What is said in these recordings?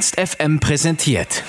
Ernst FM präsentiert.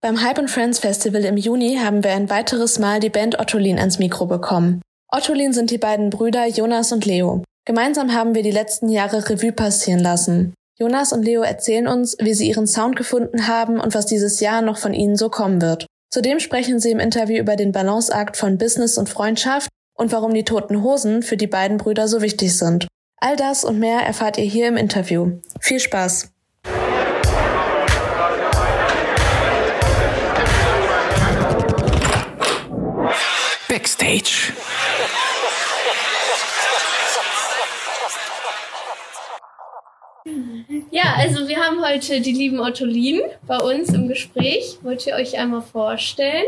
Beim Hype and Friends Festival im Juni haben wir ein weiteres Mal die Band Ottolin ans Mikro bekommen. Ottolin sind die beiden Brüder Jonas und Leo. Gemeinsam haben wir die letzten Jahre Revue passieren lassen. Jonas und Leo erzählen uns, wie sie ihren Sound gefunden haben und was dieses Jahr noch von ihnen so kommen wird. Zudem sprechen sie im Interview über den Balanceakt von Business und Freundschaft und warum die toten Hosen für die beiden Brüder so wichtig sind. All das und mehr erfahrt ihr hier im Interview. Viel Spaß! Backstage. Ja, also wir haben heute die lieben Ottolin bei uns im Gespräch. Wollt ihr euch einmal vorstellen?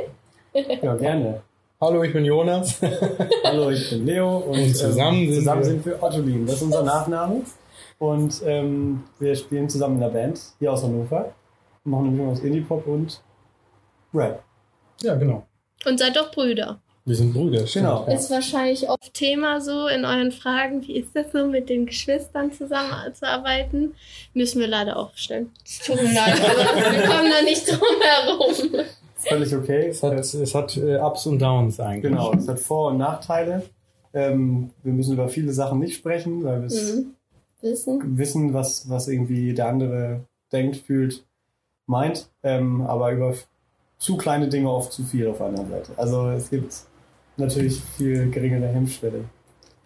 Ja, gerne. Hallo, ich bin Jonas. Hallo, ich bin Leo. Und, Und zusammen ähm, sind zusammen wir- sind wir Ottolin. Das ist unser Nachname. Und ähm, wir spielen zusammen in der Band hier aus Hannover. Wir machen eine Mischung aus Indie-Pop und Rap. Ja, genau. Und seid doch Brüder. Wir sind Brüder. stimmt. Genau. Ja. Ist wahrscheinlich oft Thema so in euren Fragen. Wie ist das so, mit den Geschwistern zusammenzuarbeiten? Müssen wir leider auch stellen. Es tut mir leid, aber wir kommen da nicht drum herum. Völlig okay. Es hat, es hat äh, Ups und Downs eigentlich. Genau, es hat Vor- und Nachteile. Ähm, wir müssen über viele Sachen nicht sprechen, weil wir Mhm. Wissen. wissen, was, was irgendwie der andere denkt, fühlt, meint. Ähm, aber über zu kleine Dinge oft zu viel auf der anderen Seite. Also es gibt natürlich viel geringere Hemmschwelle.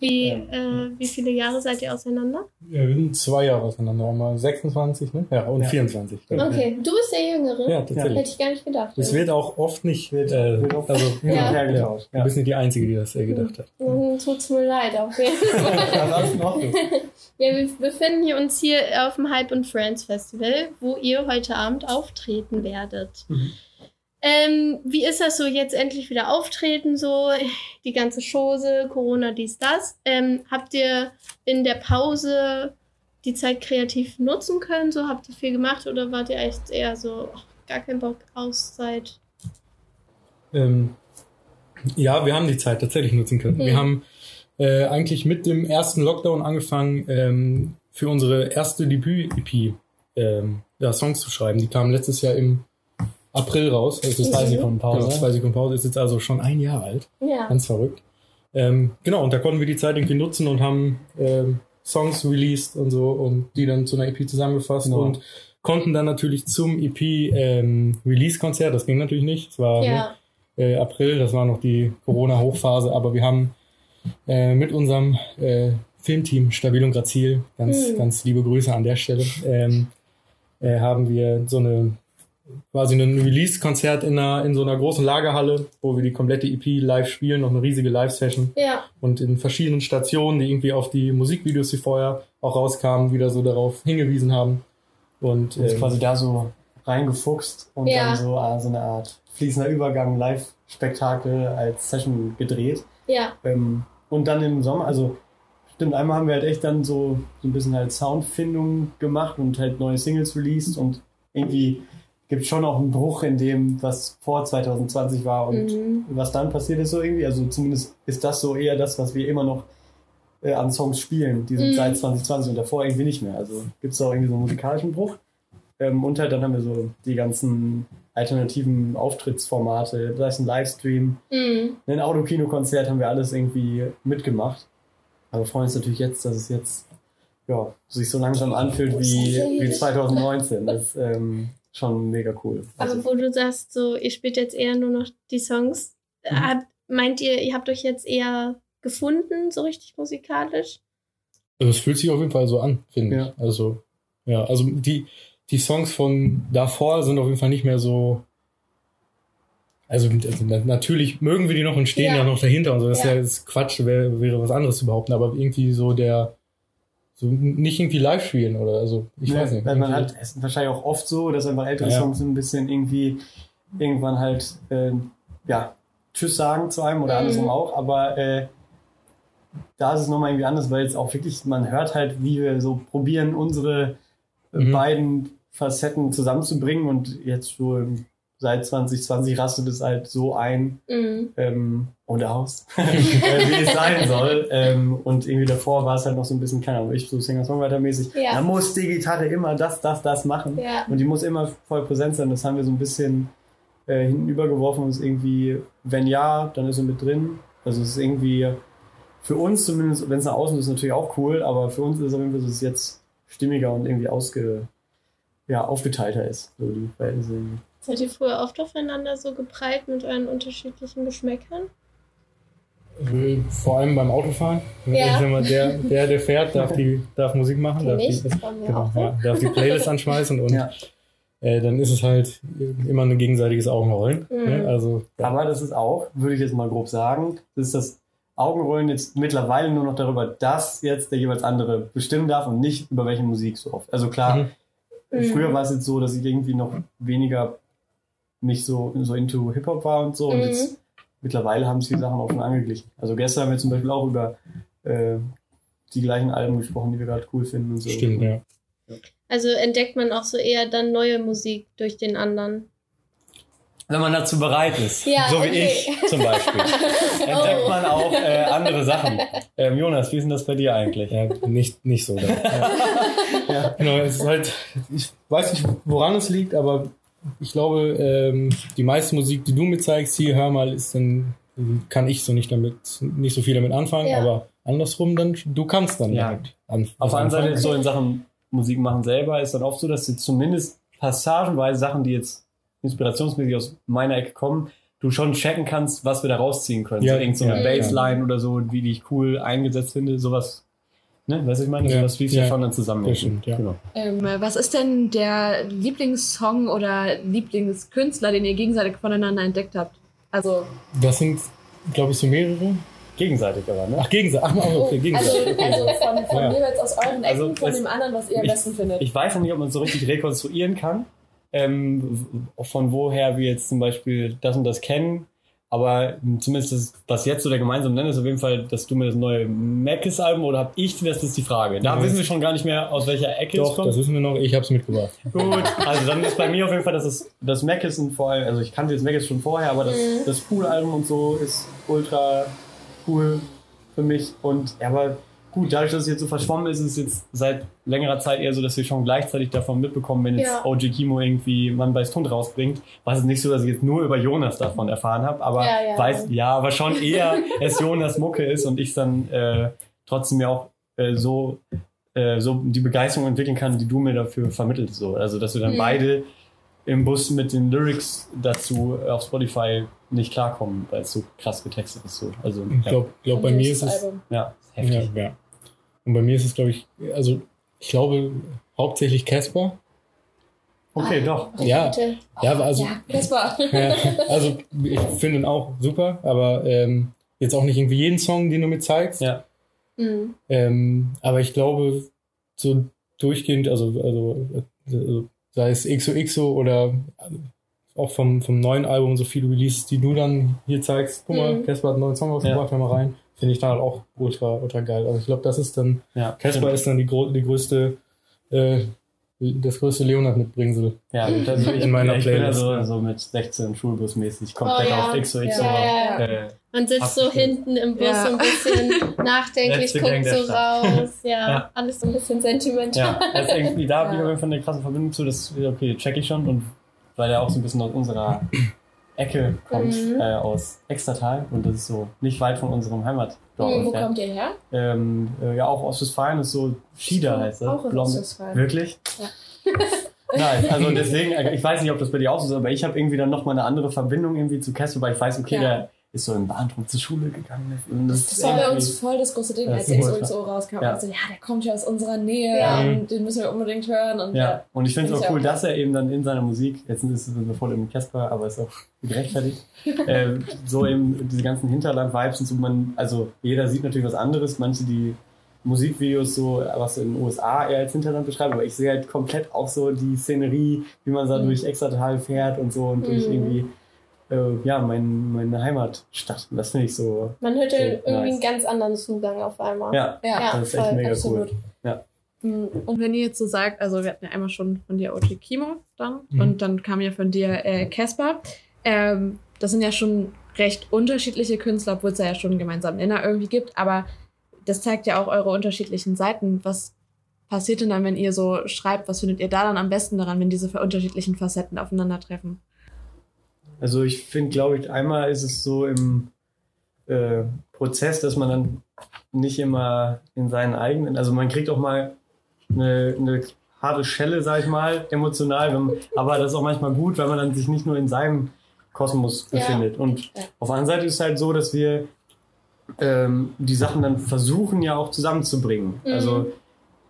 Wie, Ja. äh, wie viele Jahre seid ihr auseinander? Ja, wir sind zwei Jahre auseinander. Einmal 26, ne? Ja, und Ja. 24. Okay, du bist der Jüngere? Ja, Hätte tatsächlich. ich gar nicht gedacht. Es wird auch oft nicht, Wird- äh, wird oft also, und Ja. ja, getauscht. du bist nicht die Einzige, die das äh, gedacht hat. Dann tut's mir leid, auf jeden Fall. Ja, wir befinden hier uns hier auf dem Hype and Friends Festival, wo ihr heute Abend auftreten werdet. Mhm. Ähm, wie ist das so jetzt endlich wieder auftreten, so die ganze Chose, Corona, dies, das? Ähm, habt ihr in der Pause die Zeit kreativ nutzen können? So habt ihr viel gemacht oder wart ihr echt eher so ach, gar kein Bock Auszeit? Ähm, ja, wir haben die Zeit tatsächlich nutzen können. Mhm. Wir haben äh, eigentlich mit dem ersten Lockdown angefangen, ähm, für unsere erste Debüt-EP ähm, Songs zu schreiben. Die kamen letztes Jahr im April raus. Also zwei Mhm. Sekunden Pause. Zwei Sekunden Pause ist jetzt also schon ein Jahr alt. Ja. Ganz verrückt. Ähm, genau, und da konnten wir die Zeit irgendwie nutzen und haben ähm, Songs released und so und die dann zu einer EP zusammengefasst Genau. und konnten dann natürlich zum EP ähm, Release-Konzert, das ging natürlich nicht, es war ne, Ja. äh, April, das war noch die Corona-Hochphase, aber wir haben äh, mit unserem äh, Filmteam Stabil und Grazil, ganz, Hm. ganz liebe Grüße an der Stelle, ähm, äh, haben wir so eine quasi ein Release-Konzert in, einer, in so einer großen Lagerhalle, wo wir die komplette EP live spielen, noch eine riesige Live-Session Ja. und in verschiedenen Stationen, die irgendwie auf die Musikvideos, die vorher auch rauskamen, wieder so darauf hingewiesen haben. Und Und ist ähm, quasi da so reingefuchst und Ja. dann so, ah, so eine Art fließender Übergang, Live-Spektakel als Session gedreht. Ja. Ähm, und dann im Sommer, also stimmt, einmal haben wir halt echt dann so, so ein bisschen halt Soundfindung gemacht und halt neue Singles released und irgendwie gibt schon auch einen Bruch in dem, was vor 2020 war und Mhm. was dann passiert ist so irgendwie. Also zumindest ist das so eher das, was wir immer noch äh, an Songs spielen, die sind Mhm. seit 2020 und davor irgendwie nicht mehr. Also gibt es auch irgendwie so einen musikalischen Bruch. Ähm, und halt dann haben wir so die ganzen alternativen Auftrittsformate, sei es ein Livestream, Mhm. ein Autokinokonzert, haben wir alles irgendwie mitgemacht. Aber freuen uns natürlich jetzt, dass es jetzt ja, sich so langsam anfühlt wie, wie 2019. Das ähm, schon mega cool. Also, Aber wo du sagst, so, ihr spielt jetzt eher nur noch die Songs, Mhm. habt, meint ihr, ihr habt euch jetzt eher gefunden, so richtig musikalisch? Also es fühlt sich auf jeden Fall so an, finde Ja. ich. Also, ja, also die, die Songs von davor sind auf jeden Fall nicht mehr so. Also, also na- natürlich mögen wir die noch und stehen Ja. ja, noch dahinter und so. Das ist Ja. ja jetzt Quatsch, wäre, wäre was anderes zu behaupten, aber irgendwie so der. So nicht irgendwie live spielen oder also ich Ja, weiß nicht. Weil man hat, es ist wahrscheinlich auch oft so, dass einfach ältere Ja, ja. Songs ein bisschen irgendwie irgendwann halt, äh, ja, Tschüss sagen zu einem oder Mhm. andersrum auch, aber äh, da ist es nochmal irgendwie anders, weil es auch wirklich, man hört halt, wie wir so probieren, unsere Mhm. beiden Facetten zusammenzubringen und jetzt so im seit 2020 rastet es halt so ein Mhm. ähm, und aus, äh, wie es sein soll. Ähm, und irgendwie davor war es halt noch so ein bisschen, keine Ahnung, ich so Singer-Songwriter-mäßig. Ja. Da muss die Gitarre immer das, das, das machen. Ja. Und die muss immer voll präsent sein. Das haben wir so ein bisschen äh, hinten übergeworfen und ist irgendwie, wenn ja, dann ist er mit drin. Also es ist irgendwie für uns zumindest, wenn es nach außen ist, natürlich auch cool, aber für uns ist es auf jeden Fall, so, dass es jetzt stimmiger und irgendwie ausge, ja, aufgeteilter ist. So die Verhältnisse irgendwie. Seid ihr früher oft aufeinander so geprallt mit euren unterschiedlichen Geschmäckern? Vor allem beim Autofahren. Ja. Mal, der, der, der fährt, darf, die, darf Musik machen, darf die, genau, ja, darf die Playlist anschmeißen und Ja. äh, dann ist es halt immer ein gegenseitiges Augenrollen. Mhm. Ne? Also Aber das ist auch, würde ich jetzt mal grob sagen, das ist das Augenrollen jetzt mittlerweile nur noch darüber, dass jetzt der jeweils andere bestimmen darf und nicht über welche Musik so oft. Also klar, Mhm. Mhm. früher war es jetzt so, dass ich irgendwie noch weniger nicht so, so into Hip-Hop war und so. Und Mhm. jetzt mittlerweile haben sich die Sachen auch schon angeglichen. Also gestern haben wir zum Beispiel auch über äh, die gleichen Alben gesprochen, die wir gerade cool finden und so. stimmt, ja. Also entdeckt man auch so eher dann neue Musik durch den anderen. Wenn man dazu bereit ist, Ja, so wie okay. ich zum Beispiel, entdeckt Oh. man auch äh, andere Sachen. Ähm, Jonas, wie ist denn das bei dir eigentlich? Ja, nicht, nicht so. Ja. Ja. Genau, es ist halt, ich weiß nicht, woran es liegt, aber ich glaube, ähm, die meiste Musik, die du mir zeigst, hier, hör mal, ist dann, kann ich so nicht damit, nicht so viel damit anfangen, Ja. aber andersrum dann, du kannst dann Ja. damit anfangen. Auf der anderen Seite so in Sachen Musik machen selber ist dann oft so, dass du zumindest passagenweise Sachen, die jetzt inspirationsmäßig aus meiner Ecke kommen, du schon checken kannst, was wir da rausziehen können. Ja, so irgend so eine ja, Bassline oder so, wie die ich cool eingesetzt finde, sowas. Ne, weißt du, ich meine, Ja, sowas fließt ja, ja. schon dann zusammen. Das stimmt, ja. Genau. Ähm, was ist denn der Lieblingssong oder Lieblingskünstler, den ihr gegenseitig voneinander entdeckt habt? Also, Das sind, glaube ich, so mehrere. Gegenseitig aber, ne? Ach, gegenseitig. Ach, oh, okay, gegenseitig. also, also von, von Ja. jeweils aus euren Ecken, Also, von es- dem anderen, was ihr am ich- besten findet. Ich weiß noch nicht, ob man es so richtig rekonstruieren kann, ähm, von woher wir jetzt zum Beispiel das und das kennen. Aber zumindest das, was jetzt so der gemeinsame Nenner ist, auf jeden Fall, dass du mir das neue Mackes-Album oder hab ich das ist die Frage. Da Ja. wissen wir schon gar nicht mehr, aus welcher Ecke es Doch, kommt. das wissen wir noch. Ich habe es mitgebracht. Gut, also dann ist bei mir auf jeden Fall, dass es das Mackes und vor allem, also ich kannte jetzt Mackes schon vorher, aber das, Mhm. das Pool-Album und so ist ultra cool für mich. Und ja, aber gut, dadurch, dass es jetzt so verschwommen ist, ist es jetzt seit längerer Zeit eher so, dass wir schon gleichzeitig davon mitbekommen, wenn jetzt Ja. OG Kimo irgendwie Mann beißt Hund rausbringt. War es nicht so, dass ich jetzt nur über Jonas davon erfahren habe, aber Ja, ja. weiß, ja, aber schon eher es Jonas Mucke ist und ich dann äh, trotzdem ja auch äh, so äh, so die Begeisterung entwickeln kann, die du mir dafür vermittelst. So. Also, dass wir dann Mhm. beide im Bus mit den Lyrics dazu auf Spotify nicht klarkommen, weil es so krass getextet ist. So. Also, Ich glaube, glaub, bei mir ist es. Album. ja, Ja, heftig. ja. Und bei mir ist es, glaube ich, also ich glaube hauptsächlich Casper. Okay, doch. Ja. Bitte. Ja, aber also, Ja, Casper. ja, also ich finde ihn auch super, aber ähm, jetzt auch nicht irgendwie jeden Song, den du mir zeigst. Ja. Mhm. Ähm, aber ich glaube, so durchgehend, also, also, also sei es XOXO oder auch vom, vom neuen Album so viele Releases, die du dann hier zeigst. Guck mal, Mhm. Casper hat einen neuen Song rausgebracht, hör mal rein. Finde ich dann halt auch ultra, ultra geil. Also ich glaube, das ist dann, Ja, Casper ist dann die, die größte, äh, das größte Leonard-Mitbringsel. Ja, und also ich, In meiner ich bin Playlist, also ja. so mit 16 Schulbusmäßig komplett Oh, ja. auf XOXO. Ja, ja, ja. Äh, Man sitzt so hinten im Bus Ja. so ein bisschen nachdenklich, guckt so raus. Ja, Ja. alles so ein bisschen sentimental. Ja, das ist irgendwie da Ja. wieder von eine krasse Verbindung zu, das, okay, check ich schon und weil er auch so ein bisschen aus unserer Ecke kommt, Mhm. äh, aus Extertal und das ist so nicht weit von unserem Heimatdorf. Wo entfernt. kommt ihr her? Ähm, äh, ja, auch Ostwestfalen ist so Schieder heißt das. Auch in Blonde- Ostwestfalen. Wirklich? Ja. Nein, also deswegen, äh, ich weiß nicht, ob das bei dir auch so ist, aber ich habe irgendwie dann nochmal eine andere Verbindung irgendwie zu Casper, weil ich weiß, okay, Ja. der ist so im Bahntrupp zur Schule gegangen. Und das Das ist war bei uns voll das große Ding, als ist XOXO rauskam. Ja. Also, ja, der kommt ja aus unserer Nähe Ja. und den müssen wir unbedingt hören. Und Ja, und ich finde es Ist auch ja cool, auch dass er eben dann in seiner Musik, jetzt ist es bevor dem Casper, aber ist auch gerechtfertigt, äh, so eben diese ganzen Hinterland-Vibes und so, man, also jeder sieht natürlich was anderes, manche die Musikvideos so, was in den USA eher als Hinterland beschreiben, aber ich sehe halt komplett auch so die Szenerie, wie man da Mhm. durch Extratal fährt und so und durch Mhm. irgendwie, ja, mein, meine Heimatstadt. Und das finde ich so, Man hört So, irgendwie nice. einen ganz anderen Zugang auf einmal. ja, ja, das ist echt voll, mega absolut. cool. Ja. Und wenn ihr jetzt so sagt, also wir hatten ja einmal schon von dir OG Kimo dann Mhm. und dann kam ja von dir äh, Casper. ähm, das sind ja schon recht unterschiedliche Künstler, obwohl es ja schon einen gemeinsamen Nenner irgendwie gibt, aber das zeigt ja auch eure unterschiedlichen Seiten. Was passiert denn dann, wenn ihr so schreibt? Was findet ihr da dann am besten daran, wenn diese unterschiedlichen Facetten aufeinandertreffen? Also ich finde, glaube ich, einmal ist es so im äh, Prozess, dass man dann nicht immer in seinen eigenen, also man kriegt auch mal eine, eine harte Schelle, sag ich mal, emotional, wenn, aber das ist auch manchmal gut, weil man dann sich nicht nur in seinem Kosmos Ja. befindet. Und Ja. auf der anderen Seite ist es halt so, dass wir ähm, die Sachen dann versuchen ja auch zusammenzubringen. Mhm. Also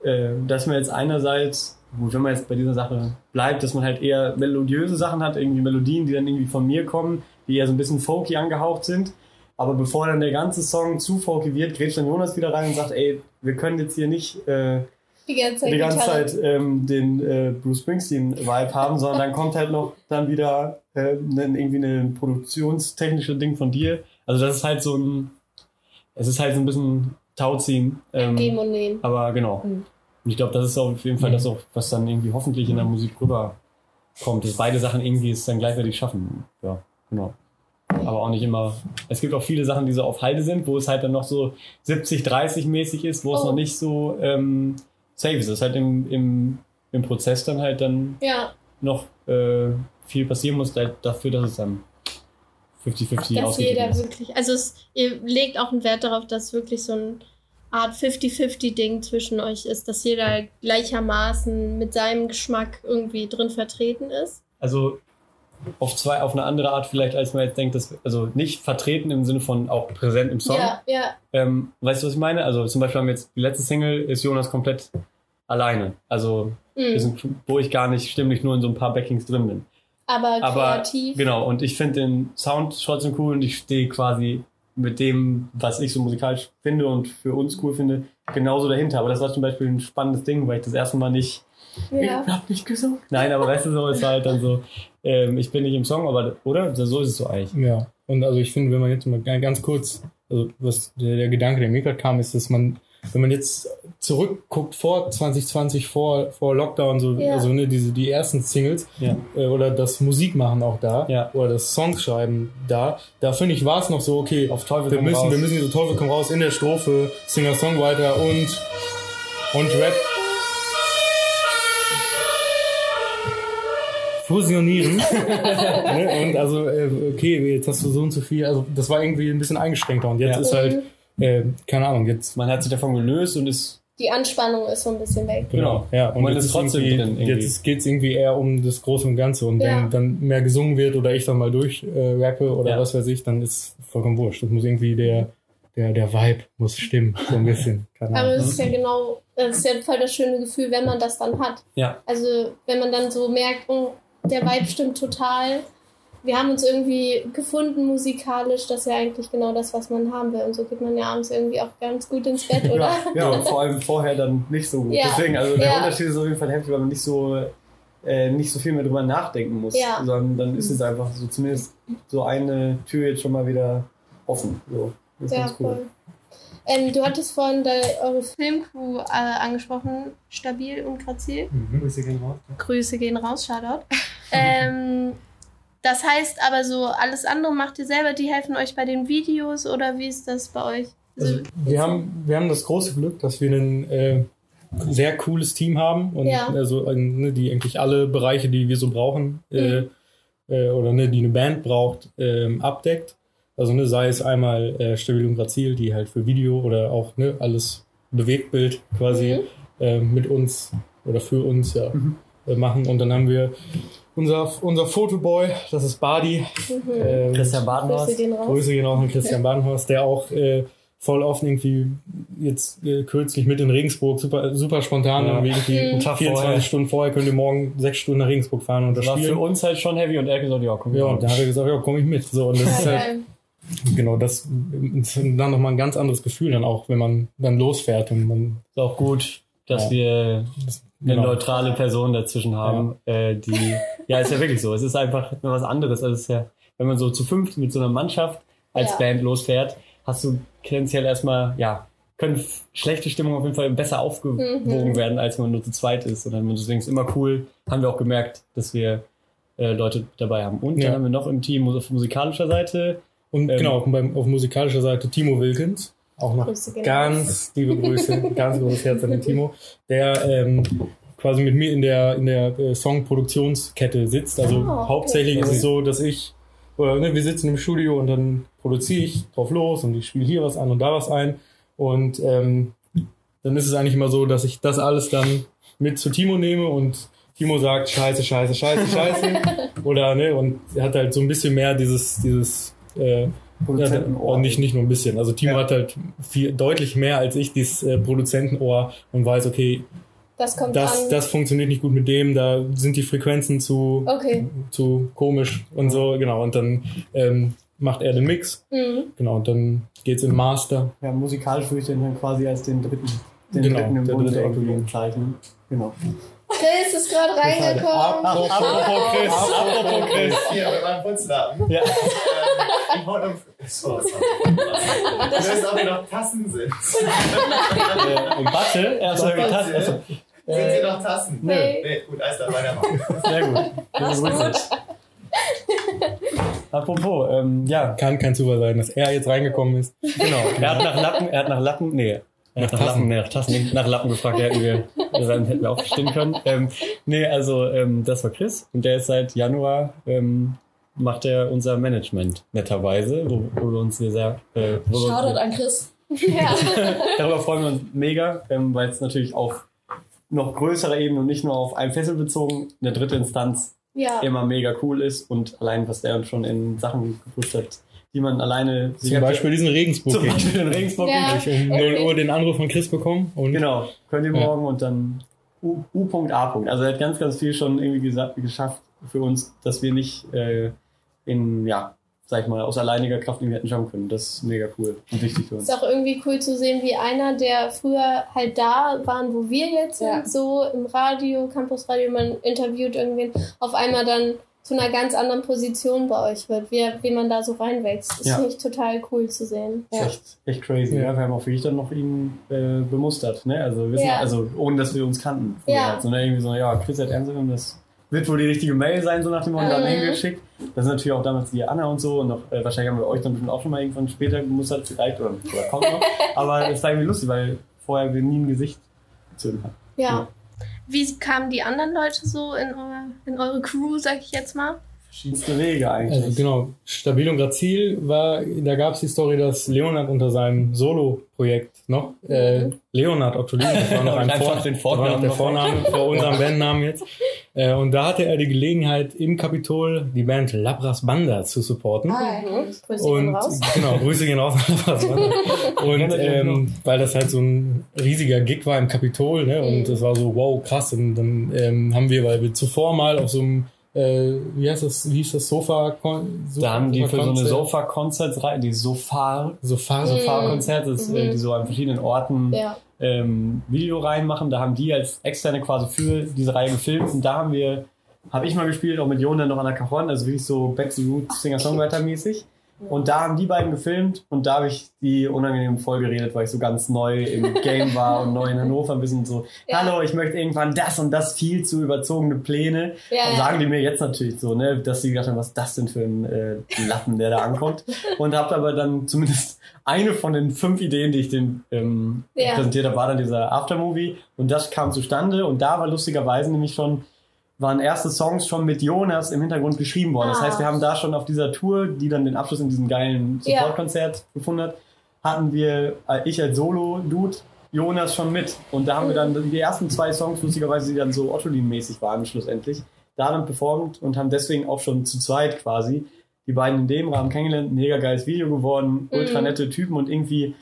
äh, dass man jetzt einerseits, gut, wenn man jetzt bei dieser Sache bleibt, dass man halt eher melodiöse Sachen hat, irgendwie Melodien, die dann irgendwie von mir kommen, die eher so ein bisschen folky angehaucht sind. Aber bevor dann der ganze Song zu folky wird, grätscht dann Jonas wieder rein und sagt, ey, wir können jetzt hier nicht äh, Die ganze Zeit. die ganze. Zeit ähm, den äh, Bruce Springsteen-Vibe haben, sondern dann kommt halt noch dann wieder äh, ne, irgendwie eine produktionstechnische Ding von dir. Also das ist halt so ein, es ist halt so ein bisschen Tauziehen. Ähm, Geben und nehmen. aber genau. Mhm. Und ich glaube, das ist auf jeden Fall Mhm. das auch, was dann irgendwie hoffentlich in der Musik rüberkommt, dass beide Sachen irgendwie es dann gleichwertig schaffen. Ja, genau. Aber auch nicht immer. Es gibt auch viele Sachen, die so auf Halde sind, wo es halt dann noch so 70-30 mäßig ist, wo es Oh. noch nicht so ähm, safe ist. Das ist halt im, im, im Prozess dann halt dann Ja, noch äh, viel passieren muss halt dafür, dass es dann 50-50 dass jeder ist. wirklich, also es, ihr legt auch einen Wert darauf, dass wirklich so ein Art 50-50-Ding zwischen euch ist, dass jeder gleichermaßen mit seinem Geschmack irgendwie drin vertreten ist. Also auf zwei, auf eine andere Art vielleicht, als man jetzt denkt, dass, also nicht vertreten im Sinne von auch präsent im Song. Ja, ja. Ähm, weißt du, was ich meine? Also zum Beispiel haben wir jetzt die letzte Single ist Jonas komplett alleine. Also Mhm. sind, wo ich gar nicht stimmlich nur in so ein paar Backings drin bin. Aber Aber kreativ. genau, und ich finde den Sound trotzdem cool und ich stehe quasi mit dem, was ich so musikalisch finde und für uns cool finde, genauso dahinter. Aber das war zum Beispiel ein spannendes Ding, weil ich das erste Mal nicht Ja. ich hab nicht gesungen. Nein, aber weißt du so, es war halt dann so, ähm, ich bin nicht im Song, aber, oder? So ist es so eigentlich. Ja, und also ich finde, wenn man jetzt mal ga- ganz kurz, also was der, der Gedanke, der mir gerade kam, ist, dass man, wenn man jetzt zurückguckt vor 2020, vor, vor Lockdown, so, Ja. also ne, diese, die ersten Singles, Ja. äh, oder das Musikmachen auch da, Ja. oder das Songschreiben da, da finde ich, war es noch so, okay, Auf Teufel wir komm müssen, raus. wir müssen so Teufel komm raus in der Strophe, Singer-Songwriter und, und Rap fusionieren. ne? Und also, äh, okay, jetzt hast du so und so viel, also das war irgendwie ein bisschen eingeschränkter und jetzt Ja. ist halt, äh, keine Ahnung, jetzt Man hat sich davon gelöst und ist, Die Anspannung ist so ein bisschen weg. Genau. Ja, und Man jetzt ist trotzdem irgendwie, drin irgendwie. Jetzt geht es irgendwie eher um das Große und Ganze. Und Ja. wenn dann mehr gesungen wird oder ich dann mal durch äh, oder Ja. was weiß ich, dann ist vollkommen wurscht. Das muss irgendwie der, der, der Vibe muss stimmen, so ein bisschen. Keine Aber es ist ja genau, das ist ja voll das schöne Gefühl, wenn man das dann hat. ja, Also wenn man dann so merkt, oh, der Vibe stimmt total. Wir haben uns irgendwie gefunden musikalisch, das ist ja eigentlich genau das, was man haben will. Und so geht man ja abends irgendwie auch ganz gut ins Bett, oder? ja, und vor allem vorher dann nicht so gut. Ja. Deswegen, also der Ja. Unterschied ist auf jeden Fall heftig, weil man nicht so, äh, nicht so viel mehr drüber nachdenken muss, Ja. sondern dann ist es einfach so, zumindest so eine Tür jetzt schon mal wieder offen. So. Das ist Ja, ganz cool. voll. Ähm, du hattest vorhin da eure Filmcrew äh, angesprochen, stabil und grazil. Mhm. Grüße gehen raus. Grüße gehen raus, Shoutout. ähm, das heißt aber so, alles andere macht ihr selber, die helfen euch bei den Videos oder wie ist das bei euch? Also, wir, haben, wir haben das große Glück, dass wir ein äh, sehr cooles Team haben und Ja. also ein, ne, die eigentlich alle Bereiche, die wir so brauchen äh, äh, oder ne, die eine Band braucht, ähm, abdeckt. Also ne, sei es einmal äh, Stabil und Grazil, die halt für Video oder auch ne, alles Bewegtbild quasi Mhm. äh, mit uns oder für uns ja äh, machen. Und dann haben wir unser, unser Fotoboy, das ist Badi. Mhm. Ähm, Christian raus. Grüße gehen auch an Christian Badenhaus, der auch äh, voll oft irgendwie jetzt äh, kürzlich mit in Regensburg super, super spontan Ja. irgendwie Mhm. Einen Tag 24 vorher. Stunden vorher könnt ihr morgen sechs Stunden nach Regensburg fahren und das war für uns halt schon heavy und er hat gesagt, ja, komm. Ja, und da hat er gesagt, ja, komm ich mit. So, und das ist halt, genau, das ist dann nochmal ein ganz anderes Gefühl dann auch, wenn man dann losfährt und man, ist auch gut, dass Ja. wir das, eine genau. neutrale Person dazwischen haben, äh, die, ja, ist ja wirklich so. Es ist einfach nur was anderes. Also es ist ja, wenn man so zu fünft mit so einer Mannschaft als Ja. Band losfährt, hast du tendenziell erstmal, ja, können schlechte Stimmung auf jeden Fall besser aufgewogen Mhm. werden, als wenn man nur zu zweit ist. Und dann deswegen ist immer cool, haben wir auch gemerkt, dass wir äh, Leute dabei haben. Und Ja. dann haben wir noch im Team auf musikalischer Seite Und Ähm, genau, beim, auf musikalischer Seite Timo Wilkins. Auch noch ganz liebe Grüße, ganz großes Herz an den Timo, der ähm, quasi mit mir in der, in der äh, Songproduktionskette sitzt. Also Oh, okay. hauptsächlich ist es so, dass ich, oder, ne, wir sitzen im Studio und dann produziere ich drauf los und ich spiele hier was an und da was ein. Und ähm, dann ist es eigentlich immer so, dass ich das alles dann mit zu Timo nehme und Timo sagt Scheiße, Scheiße, Scheiße, Scheiße. oder ne, und er hat halt so ein bisschen mehr dieses, dieses äh, ja, Produzentenohr. und nicht, nicht nur ein bisschen. Also Timo Ja. hat halt viel, deutlich mehr als ich dieses äh, Produzentenohr und weiß, okay, Das kommt das, an. das funktioniert nicht gut mit dem, da sind die Frequenzen zu, okay. zu komisch und so, genau. Und dann ähm, macht er den Mix, Mhm. genau, und dann geht's in Master. Ja, musikalisch würde ich den dann quasi als den dritten, den Genau, dritten im der Bunde dritte irgendwie bezeichnen. Genau. Chris ist gerade reingekommen. Apropos Chris, apropos Chris. Hier, mit meinem Putzladen. Ja. Ich wollte. So, was Ich weiß, ob hier noch Tassen sind. sind Äh, und Batte, erst mal getastet. Also, hier noch Tassen? Nee. Nee, gut, alles klar, weitermachen. sehr gut. Liebe Grüße. gut. Apropos, ähm, ja, Kann kein Zufall sein, dass er jetzt reingekommen ist. genau. Er hat nach Lappen, er hat nach Lappen, nee. Er hat nach, Nach Lappen, nee, nach Tassen, nach Lappen gefragt, ja, hätten wir, dann hätten wir auch verstehen können. Ähm, nee, also, ähm, das war Chris und der ist seit Januar, ähm, macht er unser Management netterweise, wo, wo wir uns sehr, äh, Shoutout an Chris. Ja. Darüber freuen wir uns mega, ähm, weil es natürlich auf noch größerer Ebene und nicht nur auf ein Fessel bezogen eine dritte Instanz ja. immer mega cool ist und allein was der uns schon in Sachen gepusht hat, die man alleine Zum Beispiel diesen Regensburg. zum Beispiel in Regensburg Ja. Ich um 0 Uhr den Anruf von Chris bekommen und genau könnt ihr Ja. morgen und dann U- U.A. Also er hat ganz ganz viel schon irgendwie gesa- geschafft für uns, dass wir nicht äh, in ja sag ich mal aus alleiniger Kraft irgendwie hätten schaffen können. Das ist mega cool und wichtig für uns. Ist auch irgendwie cool zu sehen, wie einer, der früher halt da waren, wo wir jetzt sind, Ja. so im Radio, Campusradio, man interviewt irgendwen, auf einmal dann zu einer ganz anderen Position bei euch wird, wie, wie man da so reinwächst. Das Ja. finde ich total cool zu sehen. Das ist echt, echt crazy. Ja. Ja. Wir haben auch wirklich dann noch ihn äh, bemustert, ne? Also, wissen, Ja. also ohne dass wir uns kannten. Ja. Halt. So, ne? Irgendwie so, ja, Chris hat ernst genommen, das wird wohl die richtige Mail sein, so nach dem Motto, dann Mhm. hingeschickt. Das sind natürlich auch damals die Anna und so und noch, äh, wahrscheinlich haben wir euch dann bestimmt auch schon mal irgendwann später gemustert, vielleicht oder, oder kommt noch. Aber es war irgendwie lustig, weil vorher wir nie ein Gesicht zu ihm hatten. Ja. Ja. Wie kamen die anderen Leute so in, euer, in eure Crew, sag ich jetzt mal? Verschiedenste Wege eigentlich. Also genau, Stabil und Grazil war, da gab es die Story, dass Leonard unter seinem Solo-Projekt noch, äh, Leonard Ottolin, das war noch ein Vor den Vornamen der. Vorname vor unserem Bandnamen jetzt. Äh, und da hatte er die Gelegenheit, im Kapitol die Band Labras Banda zu supporten. Ah, Mhm. Grüße gehen Und raus. genau, Grüße gehen raus an Labras Banda. Und ähm, weil das halt so ein riesiger Gig war im Kapitol, ne? Und Mhm. es war so, wow, krass. Und dann ähm, haben wir, weil wir zuvor mal auf so einem äh, wie heißt das, wie hieß das, Sofa? Sofa Da haben die für so eine Konzert? Sofa-Concerts, die Sofa, Sofa, Mhm. Sofa-Konzerte, Mhm. äh, die so an verschiedenen Orten Ja. ähm, Video reinmachen. Da haben die als externe quasi für diese Reihe gefilmt und da haben wir, habe ich mal gespielt, auch mit Jona noch an der Cajon, also wirklich so Back to Root Singer-Songwriter-mäßig. Und da haben die beiden gefilmt und da habe ich die unangenehm voll geredet, weil ich so ganz neu im Game war und neu in Hannover ein bisschen so, Ja. hallo, ich möchte irgendwann das und das viel zu überzogene Pläne. Ja, Und sagen die mir jetzt natürlich so, ne, dass sie gedacht haben, was ist das denn für ein äh, Lappen, der da ankommt. Und habt aber dann zumindest eine von den fünf Ideen, die ich dem ähm, Ja. präsentiert habe, war dann dieser Aftermovie. Und das kam zustande. Und da war lustigerweise nämlich schon, waren erste Songs schon mit Jonas im Hintergrund geschrieben worden. Das Ah. heißt, wir haben da schon auf dieser Tour, die dann den Abschluss in diesem geilen. Supportkonzert gefunden hat, hatten wir, äh, ich als Solo-Dude, Jonas schon mit. Und da haben wir dann die ersten zwei Songs, lustigerweise, die dann so Ottolin-mäßig waren schlussendlich, da dann performt und haben deswegen auch schon zu zweit quasi die beiden in dem Rahmen kennengelernt. Mega geiles Video geworden, ultra nette Typen und irgendwie,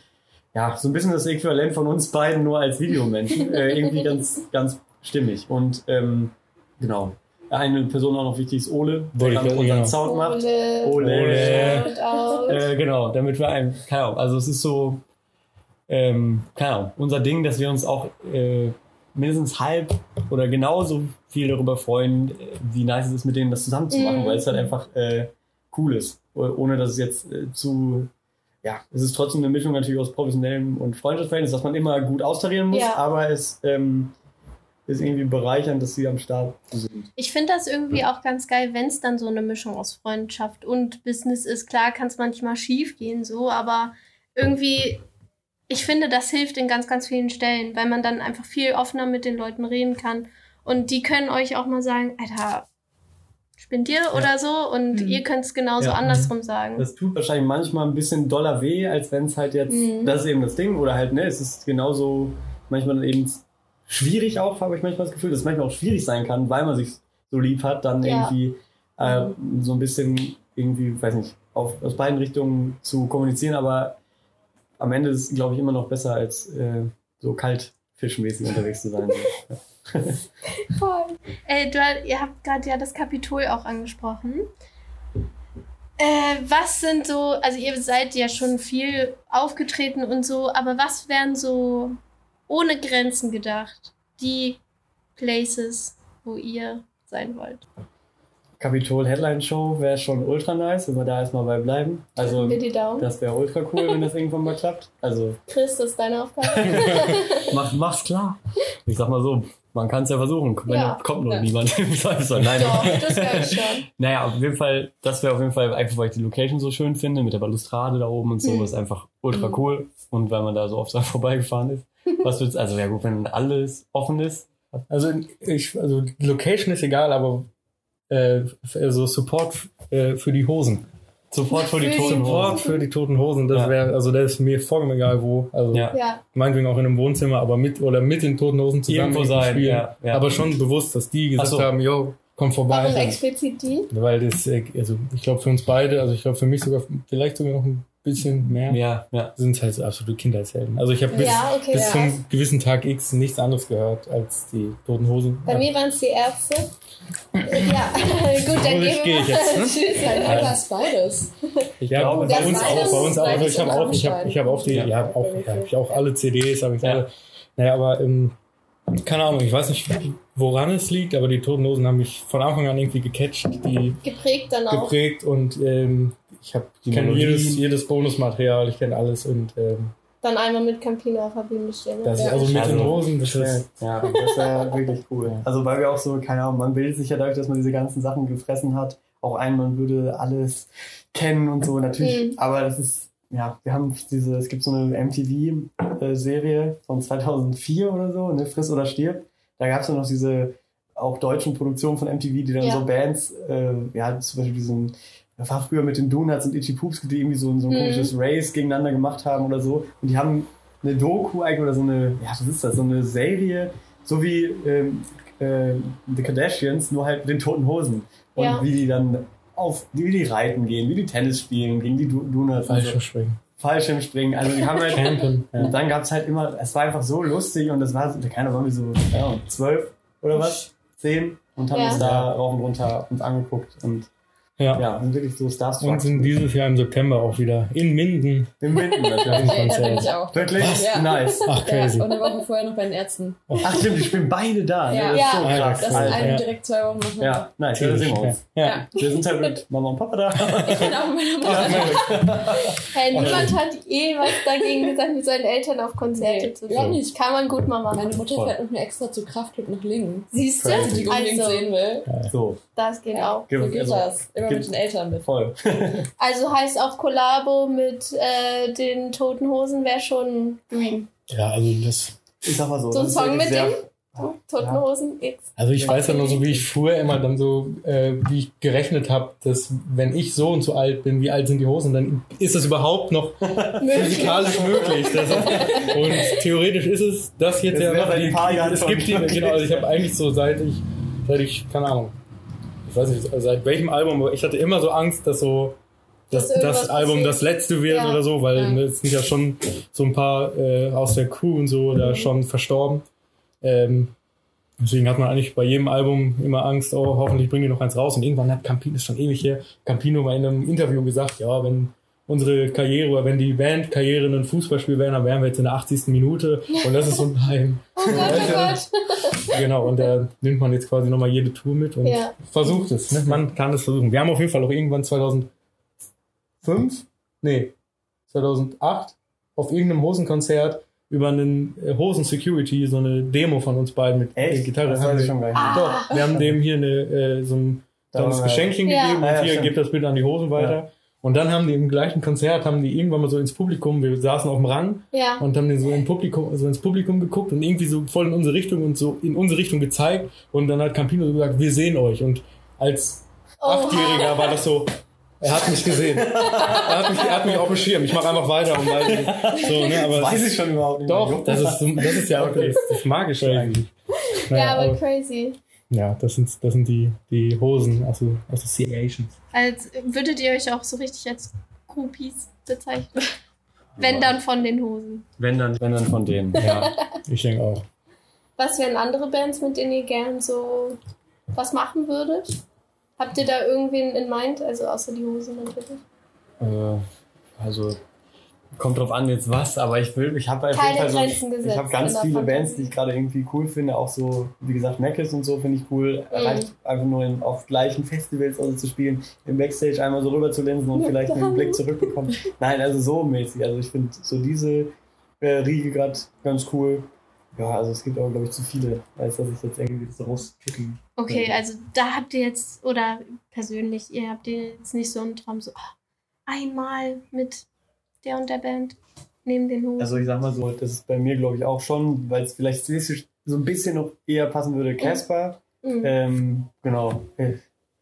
ja, so ein bisschen das Äquivalent von uns beiden nur als Videomenschen. äh, irgendwie ganz, ganz stimmig. Und ähm, genau. Eine Person auch noch wichtig ist Ole, der gerade- unseren genau. Sound macht. Ole. Ole. Ole. Äh, genau, damit wir ein, keine Ahnung, also es ist so, ähm, keine Ahnung, unser Ding, dass wir uns auch äh, mindestens halb oder genauso viel darüber freuen, äh, wie nice es ist, mit denen das zusammen zu machen, Mhm. weil es halt einfach äh, cool ist, oh- ohne dass es jetzt äh, zu ja, es ist trotzdem eine Mischung natürlich aus professionellem und Freundschaftsverhältnis, dass man immer gut austarieren muss, Ja. aber es ähm, ist irgendwie bereichernd, dass sie am Start sind. Ich finde das irgendwie auch ganz geil, wenn es dann so eine Mischung aus Freundschaft und Business ist. Klar kann es manchmal schief gehen, so, aber irgendwie, ich finde, das hilft in ganz, ganz vielen Stellen, weil man dann einfach viel offener mit den Leuten reden kann. Und die können euch auch mal sagen, Alter, spinnt ihr oder so? Und Mhm. ihr könnt es genauso Ja. andersrum sagen. Das tut wahrscheinlich manchmal ein bisschen doller weh, als wenn es halt jetzt, Mhm. das ist eben das Ding, oder halt, ne, es ist genauso manchmal dann eben schwierig auch, habe ich manchmal das Gefühl, dass es manchmal auch schwierig sein kann, weil man sich so lieb hat, dann Ja. irgendwie äh, so ein bisschen irgendwie, weiß nicht, auf, aus beiden Richtungen zu kommunizieren, aber am Ende ist es, glaube ich, immer noch besser, als äh, so kaltfischmäßig unterwegs zu sein. Voll. Äh, du, ihr habt gerade ja das Kapitol auch angesprochen. Äh, was sind so, also ihr seid ja schon viel aufgetreten und so, aber was wären so ohne Grenzen gedacht die Places, wo ihr sein wollt? Kapitol Headline Show wäre schon ultra nice, wenn wir da erstmal bei bleiben. Also, Mit die Daumen. das wäre ultra cool, wenn das irgendwann mal klappt. Also, Chris, das ist deine Aufgabe. Mach, mach's klar. Ich sag mal so, man kann es ja versuchen. Wenn Ja. kommt nur Ja. niemand im Zweifelsfall. Nein. Doch, das wäre ich schon. Naja, auf jeden Fall, das wäre auf jeden Fall einfach, weil ich die Location so schön finde, mit der Balustrade da oben und so, Mhm. ist einfach ultra cool. Und weil man da so oft vorbeigefahren ist. Was wird's, also ja gut, wenn alles offen ist. Also ich, also Location ist egal, aber äh, also Support äh, für die Hosen. Sofort für die Für die toten Support Hosen. für die toten Hosen, das Ja. wäre, also das ist mir vollkommen egal wo. Also Ja. Ja, meinetwegen auch in einem Wohnzimmer, aber mit oder mit den toten Hosen zusammen Irgendwo sein, spielen. ja, ja. Aber schon bewusst, dass die gesagt so. haben, yo, komm vorbei. warum explizit die? Weil das, äh, also ich glaube für uns beide, also ich glaube für mich sogar vielleicht sogar noch ein bisschen mehr, Ja, ja. sind halt so absolute Kindheitshelden. Also ich habe bis, Ja, okay, bis ja. zum gewissen Tag X nichts anderes gehört als die toten Hosen. Bei mir waren es die Ärzte. ja, gut, dann gehen gehe wir ich jetzt, ne? Tschüss. Ja, das ist beides. Ja, glaube, bei uns auch, bei uns auch. Also ich habe auch, ich habe, ich habe auch die, Ja. ja, auch, ja, hab ich auch alle CDs, habe ich Ja. alle. Naja, aber ähm, keine Ahnung, ich weiß nicht, woran es liegt, aber die Toten Hosen haben mich von Anfang an irgendwie gecatcht, die Geprägt dann auch. geprägt und ähm, ich habe Die kenne Melodien. jedes, jedes Bonusmaterial, ich kenne alles und ähm, Dann einmal mit Campino auf der Bühne stehen. das ist Ja. also mit Also, den Hosen, das ist Ja, das wäre wirklich cool. Also weil wir auch so, keine Ahnung, man bildet sich ja dadurch, dass man diese ganzen Sachen gefressen hat, auch ein, man würde alles kennen und so natürlich. Mhm. Aber das ist, ja, wir haben diese, es gibt so eine MTV-Serie von 2004 oder so, ne, Friss oder stirb. Da gab es ja noch diese auch deutschen Produktionen von MTV, die dann Ja. so Bands, äh, ja, zum Beispiel diesen, das war früher mit den Donuts und Itchy Poops, die irgendwie so, so ein Mhm. komisches Race gegeneinander gemacht haben oder so. Und die haben eine Doku eigentlich oder so eine, ja, was ist das, so eine Serie, so wie ähm, äh, The Kardashians, nur halt mit den toten Hosen. Und Ja. wie die dann auf, wie die reiten gehen, wie die Tennis spielen, gegen die Do- Donuts. und falscher so. Springen. Fallschirmspringen. Also die haben halt, Campen. und Ja. dann gab's halt immer, es war einfach so lustig und das war, keine Ahnung, waren wir so, ja, zwölf oder was? Zehn und haben Ja. uns da rauf und runter uns angeguckt und Ja. ja, sind wirklich so Stars. Und sind dieses Jahr im September auch wieder in Minden. Im Minden natürlich. Ja, da bin Konzert. ich auch. Wirklich? Ja. Nice. Ach, Ja, crazy. und eine Woche vorher noch bei den Ärzten. Ach stimmt, die spielen beide da. Ja. Ne? Das ist so Ja. krass. Das sind Alter. eine Ja. direkt zwei Wochen noch. Ja, nice. Ja, da sehen wir uns. Ja. Ja. Wir sind halt mit Mama und Papa da. Ich bin auch mit meiner Mama. Hey, niemand hat eh was dagegen gesagt, mit seinen Eltern auf Konzerte Nee, zu gehen. nicht. Kann man gut mal machen. Meine Mutter fährt mit mir extra zu Kraftclub nach Lingen. Siehst du? Die unbedingt Also, sehen will. So, das geht auch. So geht das. Immer mit den Eltern mit. voll. Also heißt auch Kollabo mit äh, den Toten Hosen wäre schon Dream. ja, also das Ich sag mal so. So ein ist Song mit sehr- denen? Toten Ja. Hosen X. Also ich weiß ja noch so, wie ich früher immer dann so, äh, wie ich gerechnet habe, dass wenn ich so und so alt bin, wie alt sind die Hosen, dann ist das überhaupt noch physikalisch möglich. Das ist, und theoretisch ist es das jetzt Das ja noch. seit ein paar Jahren es gibt die, genau, also ich habe eigentlich so seit ich, seit ich, keine Ahnung, ich weiß nicht, seit welchem Album, aber ich hatte immer so Angst, dass so dass irgendwas das Album passiert. das letzte wird Ja. oder so, weil Ja. es sind ja schon so ein paar äh, aus der Crew und so da Mhm. schon verstorben. Ähm, deswegen hat man eigentlich bei jedem Album immer Angst, oh, hoffentlich bringen die noch eins raus. Und irgendwann hat Campino, ist schon ewig her, Campino mal in einem Interview gesagt, ja, wenn unsere Karriere oder wenn die Bandkarriere ein Fußballspiel wäre, dann wären wir jetzt in der 80. Minute. Und das ist so ein Heim. Oh Gott, oh Gott. Genau, und da nimmt man jetzt quasi nochmal jede Tour mit und Ja. versucht es. Ne? Man kann es versuchen. Wir haben auf jeden Fall auch irgendwann 2005, nee, 2008 auf irgendeinem Hosenkonzert über einen Hosen-Security so eine Demo von uns beiden mit Echt? Gitarre. Das haben weiß wir, ich schon gar nicht. Doch, wir haben dem hier eine, äh, so ein Da kleines Geschenkchen Ja. gegeben Ah, ja, und hier stimmt. gibt das Bild an die Hosen weiter. Und dann haben die im gleichen Konzert, haben die irgendwann mal so ins Publikum, wir saßen auf dem Rang Ja. und haben den so, im Publikum, so ins Publikum geguckt und irgendwie so voll in unsere Richtung und so in unsere Richtung gezeigt. Und dann hat Campino so gesagt, wir sehen euch. Und als Oh. Achtjähriger war das so, er hat mich gesehen. er, hat mich, er hat mich auf dem Schirm. Ich mache einfach weiter und weiter. So, ne, aber Das weiß ich schon überhaupt nicht. doch, das ist, das ist ja okay. Das, das Magische eigentlich. Naja, Ja, aber aber, crazy. Ja, das sind, das sind die, die Hosen, also Associations. Als würdet ihr euch auch so richtig als Groupies bezeichnen? Wenn dann von den Hosen. Wenn dann, wenn dann von denen. Ja, ich denke auch. Was wären andere Bands, mit denen ihr gern so was machen würdet? Habt ihr da irgendwen in Mind? Also außer die Hosen natürlich. Äh, also kommt drauf an jetzt was, aber ich will, ich habe auf Keine jeden Fall so, gesetzt ich habe ganz viele. Bands, die ich gerade irgendwie cool finde, auch so wie gesagt Mackes und so finde ich cool. Mhm. Reicht einfach nur in, auf gleichen Festivals also zu spielen, im Backstage einmal so rüber zu linsen und vielleicht einen Blick zurückbekommen. Nein, also so mäßig. Also ich finde so diese äh, Riege gerade ganz cool. Ja, also es gibt aber glaube ich zu viele, als dass ich jetzt irgendwie das rauskitteln. Okay, Ja. also da habt ihr jetzt, oder persönlich, ihr habt ihr jetzt nicht so einen Traum, so ah, einmal mit der und der Band neben den Hosen. Also ich sag mal so, das ist bei mir glaube ich auch schon, weil es vielleicht stilistisch so ein bisschen noch eher passen würde, Casper. Mhm. Ähm, genau. Äh,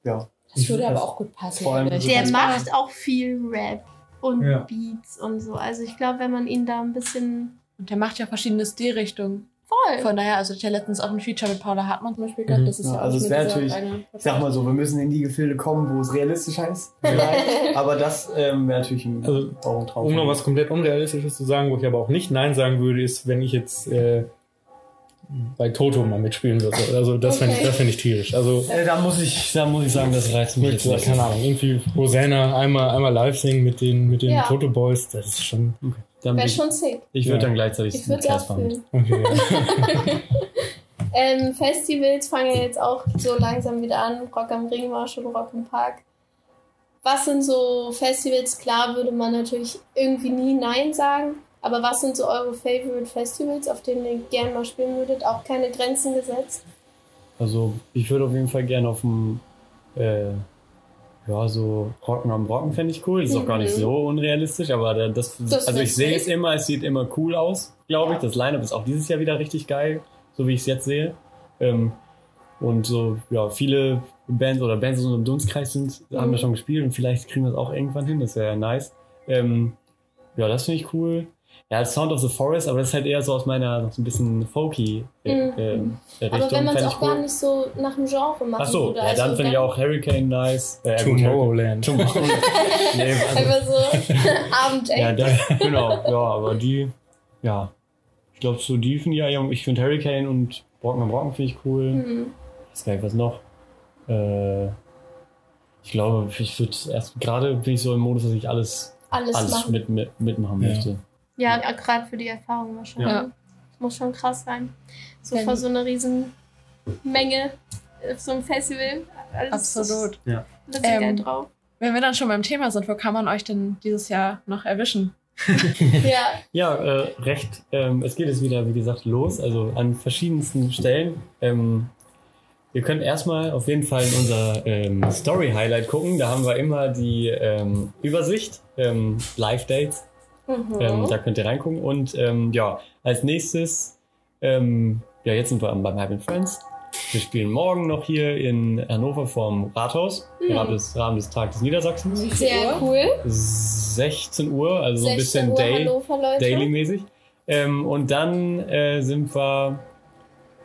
Ja. Das würde aber auch gut passen. Vor allem eigentlich. so der macht auch viel Rap und Ja. Beats und so. Also ich glaube, wenn man ihn da ein bisschen Und der macht ja verschiedene Stilrichtungen. Voll. Von daher, also ich hatte letztens auch ein Feature mit Paula Hartmann zum Beispiel gehabt. Mhm. Das ist Ja, ja, also es wäre natürlich- Ich sag mal so, wir müssen in die Gefilde kommen, wo es realistischer ist. Vielleicht. aber das ähm, wäre natürlich ein, Also, auch ein Traum. Um noch was komplett Unrealistisches zu sagen, wo ich aber auch nicht Nein sagen würde, ist, wenn ich jetzt äh, bei Toto mal mitspielen würde. Also das fände ich, Okay. das fänd ich tierisch. Also Äh, da muss ich, da muss ich sagen, das reizt mich jetzt nicht. keine Ahnung, irgendwie Rosanna einmal, einmal live singen mit den, mit den Ja. Toto Boys, das ist schon Dann Wäre schon sick. ich würde Ja. dann gleichzeitig Ich würde es auch fühlen. okay. Ja. Ähm, Festivals fangen ja jetzt auch so langsam wieder an. Rock am Ring war schon Rock im Park. Was sind so Festivals? Klar würde man natürlich irgendwie nie Nein sagen. Aber was sind so eure Favorite Festivals, auf denen ihr gerne mal spielen würdet? Auch keine Grenzen gesetzt. Also ich würde auf jeden Fall gerne auf dem äh, ja, so Rocken am Rocken fände ich cool. Das ist auch gar nicht Mhm. so unrealistisch, aber da- das, Das also ich sehe es immer, es sieht immer cool aus, glaube ich. Das Line-Up ist auch dieses Jahr wieder richtig geil, so wie ich es jetzt sehe. Ähm, und so, ja, viele Bands oder Bands, die so im Dunstkreis sind, haben Mhm. wir schon gespielt und vielleicht kriegen wir das auch irgendwann hin, das wäre nice. Ähm, ja, das finde ich cool. Ja, Sound of the Forest, aber das ist halt eher so aus meiner so ein bisschen folky äh, Mhm. ähm, Richtung. Aber wenn man es auch gar nicht so nach dem Genre machen Ach so, würde. ja, also dann finde ich auch Hurricane nice. Äh, Tomorrowland. Tomorrowland. nee, also, Einfach so Abend-Echt. ja, genau, ja, aber die, ja, ich glaube, so die finde ich ja, ich finde Hurricane und Brocken am Brocken finde ich cool. Mhm. Ich weiß gar nicht, was noch. Äh, ich glaube, ich würde erst, gerade bin ich so im Modus, dass ich alles, Alles, alles mit, mit, mitmachen Ja. möchte. Ja, gerade für die Erfahrung wahrscheinlich. Ja. Muss schon krass sein. So Wenn- vor so einer riesen Menge auf so einem Festival. Alles Absolut. Ja. Ähm, drauf. Wenn wir dann schon beim Thema sind, wo kann man euch denn dieses Jahr noch erwischen? Ja, Ja, äh, recht. Ähm, es geht jetzt wieder, wie gesagt, los, also an verschiedensten Stellen. Ähm, ihr könnt erstmal auf jeden Fall in unser ähm, Story-Highlight gucken. Da haben wir immer die ähm, Übersicht, ähm, Live-Dates. Mhm. Ähm, da könnt ihr reingucken. Und ähm, ja, als nächstes, ähm, ja, jetzt sind wir beim Happy Friends. Wir spielen morgen noch hier in Hannover vorm Rathaus, im Rahmen des, Rahmen des Tages des Niedersachsens. sehr cool. 16 Uhr, also so ein 16 bisschen Day. Daily-mäßig. Ähm, und dann äh, sind wir,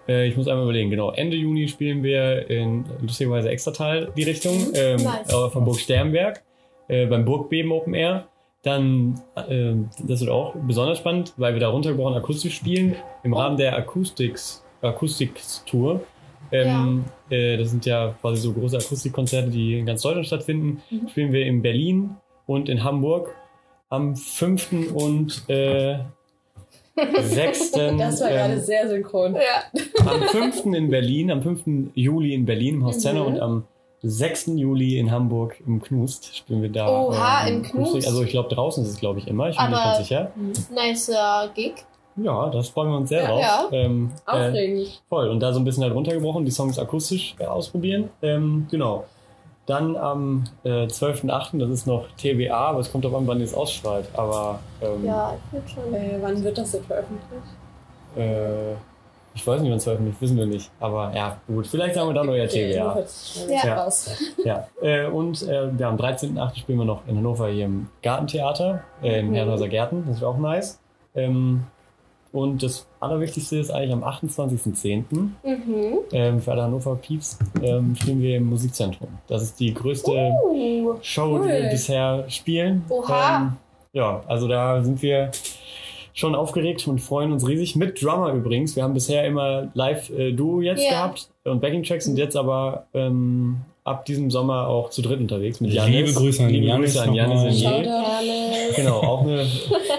äh, ich muss einmal überlegen, genau, Ende Juni spielen wir in lustigerweise Extratal die Richtung, ähm, Mhm. Nice. äh, von Burg Sternberg, äh, beim Burgbeben Open Air. Dann, äh, das wird auch besonders spannend, weil wir da runtergebrochen akustisch spielen, im Rahmen der Acoustics, Acoustics-Tour. Ähm, äh, das sind ja quasi so große Akustikkonzerte, die in ganz Deutschland stattfinden. Mhm. Spielen wir in Berlin und in Hamburg am 5. und äh, 6. Das war gerade ähm, sehr synchron. Ja. am 5. in Berlin, am 5. Juli in Berlin im Haus Zenner Mhm. und am 6. Juli in Hamburg im Knust spielen wir da. Oha, ähm, im Knust? Also ich glaube draußen ist es glaube ich immer, ich bin mir nicht ganz sicher. Nicer Gig. Ja, das freuen wir uns sehr Ja, drauf. ja. Ähm, äh, Aufregend. voll. Und da so ein bisschen halt runtergebrochen, die Songs akustisch äh, ausprobieren. Ähm, genau. Dann am äh, 12.8., das ist noch TBA, aber es kommt darauf an, wann ihr es ausstrahlt. Aber ähm, Ja, ich würde schon. Äh, wann wird das denn veröffentlicht? äh, ich weiß nicht, wann es veröffentlicht, wissen wir nicht. Aber ja, gut, vielleicht sagen wir dann euer Okay, TBA. Ja. raus. Ja, äh, und äh, ja, am 13.8. spielen wir noch in Hannover hier im Gartentheater, äh, in Mhm. Herrenhauser Gärten, das ist auch nice. Ähm, und das Allerwichtigste ist eigentlich am 28.10. Mhm. Ähm, für alle Hannover Pieps ähm, spielen wir im Musikzentrum. Das ist die größte Uh, Show, die cool. wir bisher spielen. Oha. Ähm, ja, also da sind wir schon aufgeregt und freuen uns riesig. Mit Drummer übrigens. Wir haben bisher immer Live-Duo jetzt Ja. gehabt und Backing-Tracks und jetzt aber ähm, ab diesem Sommer auch zu dritt unterwegs mit Liebe Janis. Grüße an Liebe Janis Grüße an Janis. Genau, auch eine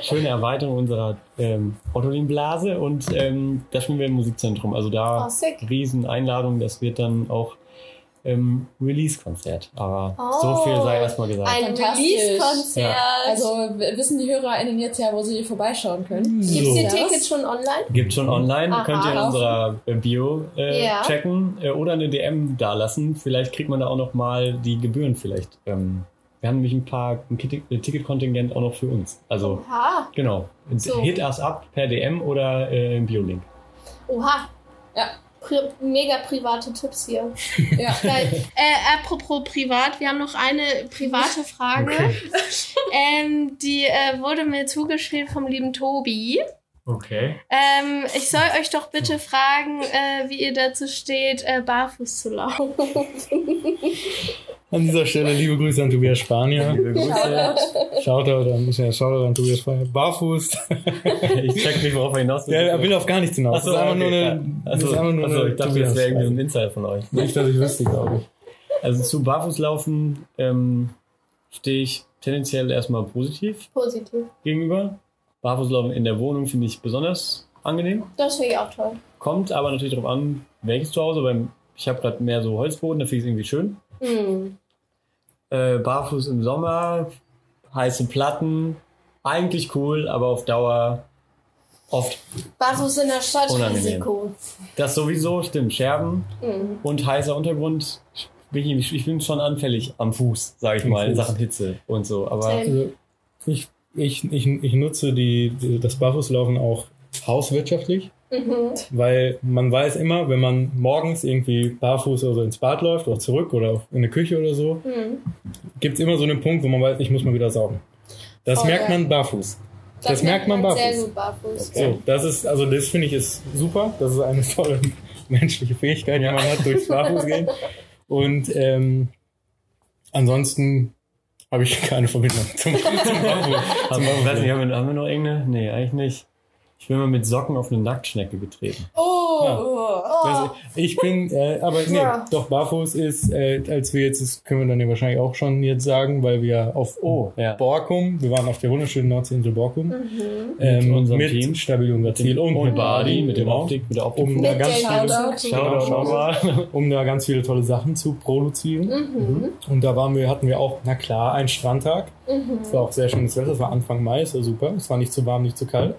schöne Erweiterung unserer ähm, Ottolin-Blase und ähm, da spielen wir im Musikzentrum. Also da oh, riesen Einladung, das wird dann auch ähm, Release-Konzert. Aber Oh. so viel sei erstmal gesagt. Ein. Release-Konzert. Also w- wissen die HörerInnen jetzt ja, wo sie vorbeischauen können? Gibt es So. die Ja. Tickets schon online? Gibt schon online, Aha. könnt ihr in unserer äh, Bio äh, Ja. checken äh, oder eine DM dalassen. Vielleicht kriegt man da auch noch mal die Gebühren vielleicht. Ähm, wir haben nämlich ein paar ein Ticketkontingent auch noch für uns. Also Oha. genau, So. hit us up per DM oder äh, im Bio-Link. Oha. Pri mega private Tipps hier. Ja. Geil. äh, apropos privat, wir haben noch eine private Frage. Ähm, die äh, wurde mir zugespielt vom lieben Tobi. Okay. Ähm, ich soll euch doch bitte fragen, äh, wie ihr dazu steht, äh, barfuß zu laufen. An dieser Stelle liebe Grüße an Tobias Spanier. Liebe Grüße. Shoutout an, mehr Shoutout an Tobias Spanier. Barfuß. ich check nicht, worauf er hinaus Der er will auf gar nichts hinaus. Achso, das ist einfach okay, nur ja. eine, das Achso, ist einfach nur achso, eine ich dachte, das wäre irgendwie so ein Insider von euch. Nicht, dass ich wüsste, glaube ich. Also zu Barfußlaufen ähm, stehe ich tendenziell erstmal positiv Positiv. gegenüber. Barfußlaufen in der Wohnung finde ich besonders angenehm. Das finde ich auch toll. Kommt aber natürlich darauf an, welches Zuhause. Beim, ich habe gerade mehr so Holzboden, da finde ich es irgendwie schön. Hm. Äh, Barfuß im Sommer, heiße Platten, eigentlich cool, aber auf Dauer oft. Barfuß in der Stadt, Unangenehm. Risiko. Das sowieso, stimmt. Scherben Hm. und heißer Untergrund. Ich, bin schon anfällig am Fuß, sage ich Am mal, in Fuß. Sachen Hitze und so. Aber. Also ich, ich, ich, ich nutze die, die, das Barfußlaufen auch hauswirtschaftlich, Mhm. weil man weiß immer, wenn man morgens irgendwie barfuß oder so ins Bad läuft oder zurück oder in die Küche oder so, Hm. gibt es immer so einen Punkt, wo man weiß, ich muss mal wieder saugen. Das Oh, merkt ja. man barfuß. Das merkt man Sehr barfuß. gut barfuß. So, das ist, also das finde ich ist super. Das ist eine tolle menschliche Fähigkeit, die man hat, durchs Barfuß gehen. Und ähm, ansonsten habe ich keine Verbindung zum, zum haben, ich weiß nicht, haben wir, haben wir noch irgendeine? Nee, eigentlich nicht. Ich bin mal mit Socken auf eine Nacktschnecke getreten. Oh. Also, ich bin, äh, aber nee, Ja. doch barfuß ist, äh, als wir jetzt, das können wir dann ja wahrscheinlich auch schon jetzt sagen, weil wir auf Oh, ja. Borkum, wir waren auf der wunderschönen Nordseeinsel Borkum, Mhm. ähm, Mit unserem mit Team. Stabil und Gazil und, Und mit Badi, mit dem genau, Optik, mit der Optik. um da ganz viele, Shoutout. Schau mal. um da ganz viele tolle Sachen zu produzieren. Mhm. Und da waren wir, hatten wir auch, na klar, einen Strandtag. Mhm. Es war auch sehr schönes Wetter, es war Anfang Mai, es war super. Es war nicht zu warm, nicht zu kalt.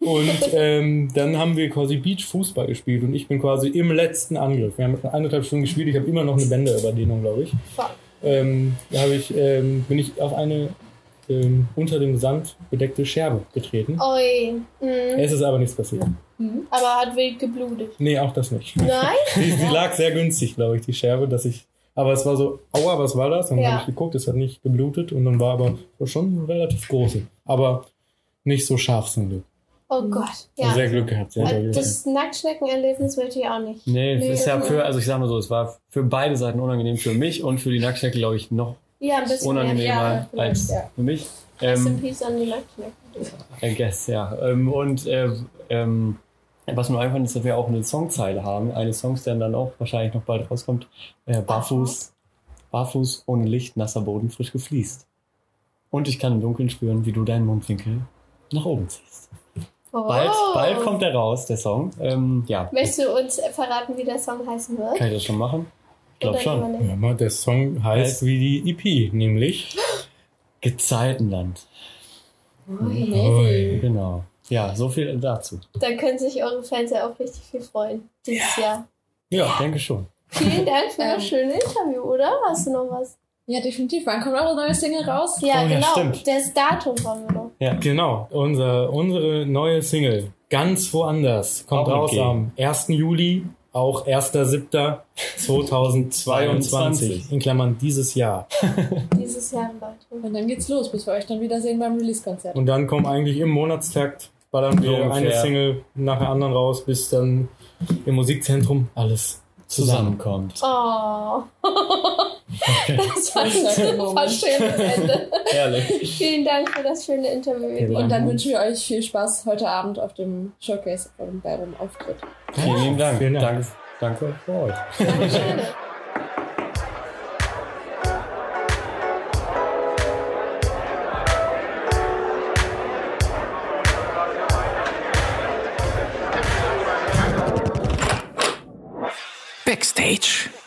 Und ähm, dann haben wir quasi Beach-Fußball gespielt und ich bin quasi im letzten Angriff. Wir haben eineinhalb Stunden gespielt, ich habe immer noch eine Bänderüberdehnung, glaube ich. Ähm, da habe ich, ähm, bin ich auf eine ähm, unter dem Sand bedeckte Scherbe getreten. Oi. Mhm. Es ist aber nichts passiert. Aber hat wild geblutet. Nee, auch das nicht. Nein? Die, die lag sehr günstig, glaube ich, die Scherbe, dass ich. Aber es war so, aua, was war das? Dann Ja. habe ich geguckt, es hat nicht geblutet und dann war aber schon relativ große. Aber nicht so scharf zum Glück. Oh Gott. Ja. Sehr Glück gehabt, sehr, sehr Glück. Das Nacktschneckenerlebnis möchte ich auch nicht. Nee, Nee, ist ja das- für, also ich sag mal so, es war für beide Seiten unangenehm. Für mich und für die Nacktschnecke, glaube ich, noch Ja, ein bisschen unangenehmer. Ja, als ja. für mich. Rest in Ähm, Peace an die Nacktschnecken. I guess, ja. Ähm, und äh, ähm, was mir einfach ist, dass wir auch eine Songzeile haben. Eine Song, die dann auch wahrscheinlich noch bald rauskommt. Äh, barfuß, barfuß, ohne Licht, nasser Boden, frisch gefliest. Und ich kann im Dunkeln spüren, wie du deinen Mundwinkel nach oben ziehst. Oh. Bald, bald kommt er raus, der Song. Ähm, ja, Möchtest du uns verraten, wie der Song heißen wird? kann ich das schon machen? Glaub Oder schon. Ja, mal, der Song heißt wie die EP, nämlich. Gezeitenland. Amazing. Genau. Ja, so viel dazu. Da können sich eure Fans ja auch richtig viel freuen dieses Jahr. Ja, ich denke schon. Vielen Dank für das schöne Interview, oder? Hast du noch was? Ja, definitiv. Wann kommt eure neue Single raus? Ja, Oh ja, genau. stimmt. Das Datum haben wir noch. Ja. Genau, unser, unsere neue Single, ganz woanders, kommt Auch raus am 1. Juli, auch 1.7.2022, in Klammern dieses Jahr. Dieses Jahr im Datum. Und dann geht's los, bis wir euch dann wiedersehen beim Release-Konzert. Und dann kommen eigentlich im Monatstakt, ballern wir So eine. Single nach der anderen raus, bis dann im Musikzentrum alles. Zusammenkommt. Oh, das war ein Moment. verschönes Ende. Ehrlich. Vielen Dank für das schöne Interview. ihr Und dann wünschen wir euch viel Spaß heute Abend auf dem Showcase und bei eurem Auftritt. Vielen lieben Dank. Vielen Dank. Danke, danke für euch. Backstage.